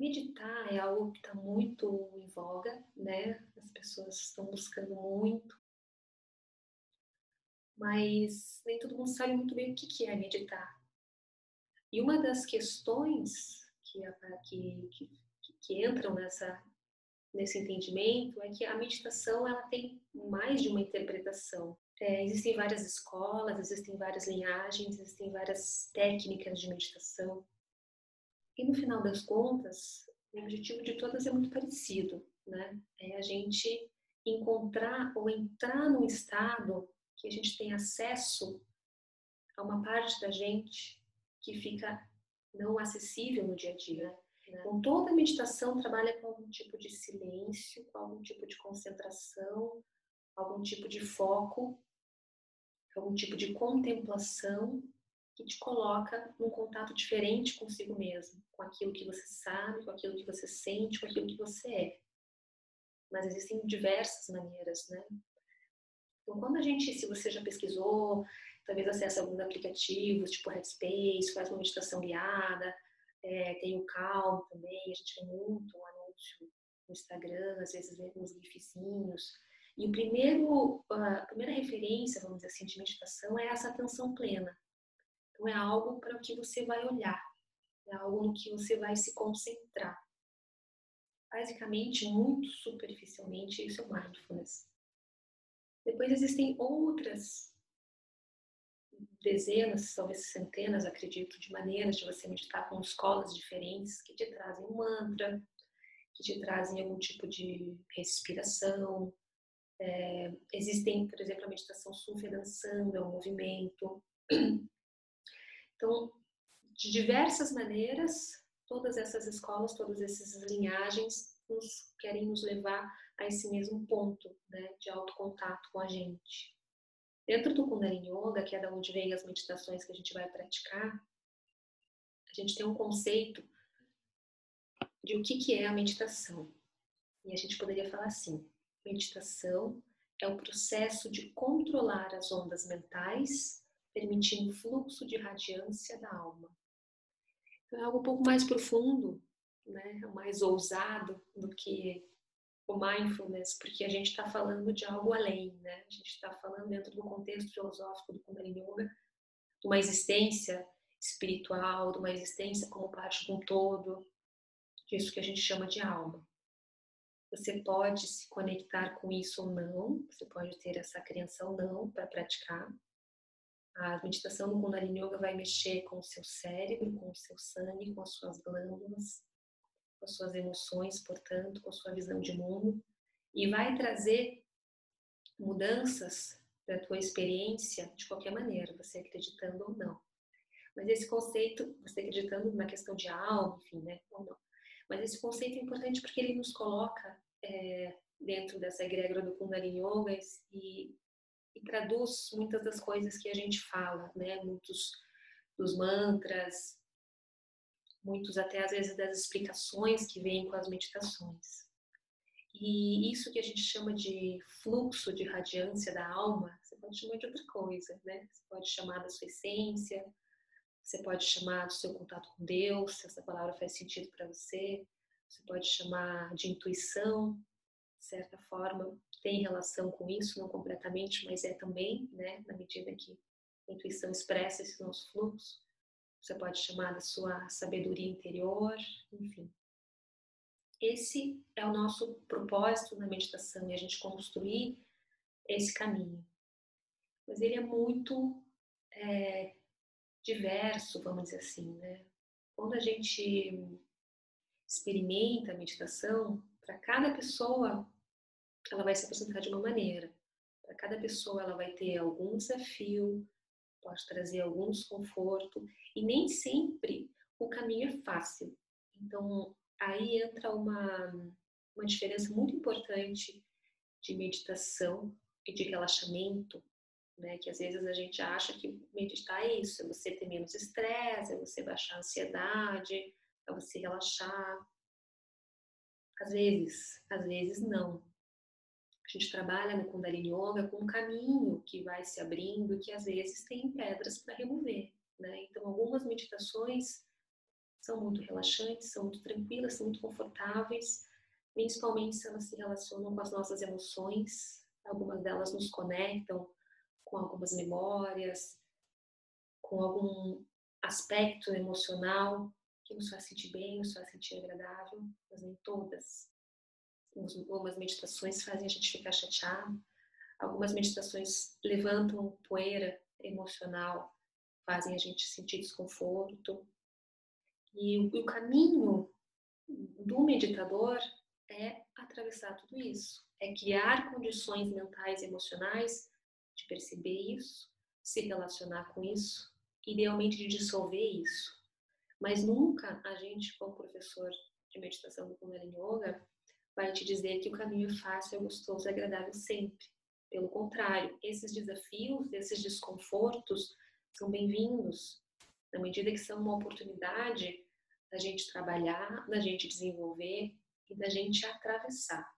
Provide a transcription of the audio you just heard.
Meditar é algo que está muito em voga, né? As pessoas estão buscando muito, mas nem todo mundo sabe muito bem o que é meditar. E uma das questões que, que, que, que entram nessa, nesse entendimento é que a meditação ela tem mais de uma interpretação. É, existem várias escolas, existem várias linhagens, existem várias técnicas de meditação. E no final das contas, o objetivo de todas é muito parecido, né? É a gente encontrar ou entrar num estado que a gente tem acesso a uma parte da gente que fica não acessível no dia a dia. Né? Então, toda meditação trabalha com algum tipo de silêncio, com algum tipo de concentração, algum tipo de foco, algum tipo de contemplação que te coloca num contato diferente consigo mesmo, com aquilo que você sabe, com aquilo que você sente, com aquilo que você é. Mas existem diversas maneiras, né? Então, quando a gente, se você já pesquisou, talvez acessa alguns aplicativos, tipo Headspace, faz uma meditação guiada, é, tem o Calm também, a gente vê muito um anúncio no Instagram, às vezes vê alguns gifzinhos. E o primeiro, a primeira referência, vamos dizer assim, de meditação é essa atenção plena. Então, é algo para o que você vai olhar, é algo no que você vai se concentrar. Basicamente, muito superficialmente, isso é mindfulness. Depois existem outras dezenas, talvez centenas, acredito, de maneiras de você meditar com escolas diferentes que te trazem um mantra, que te trazem algum tipo de respiração. É, existem, por exemplo, a meditação sufi dançando, é um movimento. Então, de diversas maneiras, todas essas escolas, todas essas linhagens nos, querem nos levar a esse mesmo ponto né, de autocontato com a gente. Dentro do Kundalini Yoga, que é da onde vem as meditações que a gente vai praticar, a gente tem um conceito de o que, que é a meditação. E a gente poderia falar assim: meditação é o processo de controlar as ondas mentais permitindo o fluxo de radiância da alma. Então, é algo um pouco mais profundo, né? mais ousado do que o mindfulness, porque a gente está falando de algo além, né? A gente está falando dentro do contexto filosófico do Kundalini Yoga, de uma existência espiritual, de uma existência como parte de um todo, disso que a gente chama de alma. Você pode se conectar com isso ou não, você pode ter essa crença ou não para praticar, a meditação do Kundalini Yoga vai mexer com o seu cérebro, com o seu sangue, com as suas glândulas, com as suas emoções, portanto, com a sua visão de mundo e vai trazer mudanças para a tua experiência de qualquer maneira, você acreditando ou não. Mas esse conceito, você acreditando na questão de alma, enfim, né, ou não. Mas esse conceito é importante porque ele nos coloca é, dentro dessa egrégora do Kundalini Yoga e e traduz muitas das coisas que a gente fala, né? Muitos dos mantras, muitos até às vezes das explicações que vêm com as meditações. E isso que a gente chama de fluxo de radiância da alma, você pode chamar de outra coisa, né? Você pode chamar da sua essência, você pode chamar do seu contato com Deus, se essa palavra faz sentido para você. Você pode chamar de intuição, de certa forma tem relação com isso, não completamente, mas é também, né, na medida que a intuição expressa esse nosso fluxo. Você pode chamar da sua sabedoria interior, enfim. Esse é o nosso propósito na meditação, e a gente construir esse caminho. Mas ele é muito é, diverso, vamos dizer assim, né? Quando a gente experimenta a meditação, para cada pessoa ela vai se apresentar de uma maneira. Para cada pessoa, ela vai ter algum desafio, pode trazer algum desconforto, e nem sempre o caminho é fácil. Então, aí entra uma, uma diferença muito importante de meditação e de relaxamento, né? Que às vezes a gente acha que meditar é isso, é você ter menos estresse, é você baixar a ansiedade, é você relaxar. Às vezes, às vezes não. A gente trabalha no Kundalini Yoga com um caminho que vai se abrindo, que às vezes tem pedras para remover. Né? Então, algumas meditações são muito relaxantes, são muito tranquilas, são muito confortáveis, principalmente se elas se relacionam com as nossas emoções. Algumas delas nos conectam com algumas memórias, com algum aspecto emocional que nos faz sentir bem, nos faz sentir agradável, mas nem todas. Algumas meditações fazem a gente ficar chateado, algumas meditações levantam poeira emocional, fazem a gente sentir desconforto. E o caminho do meditador é atravessar tudo isso, é criar condições mentais e emocionais de perceber isso, se relacionar com isso, idealmente de dissolver isso. Mas nunca a gente, como professor de meditação do Kundalini Yoga, vai te dizer que o caminho é fácil, é gostoso, é agradável sempre. Pelo contrário, esses desafios, esses desconfortos são bem-vindos, na medida que são uma oportunidade da gente trabalhar, da gente desenvolver e da gente atravessar.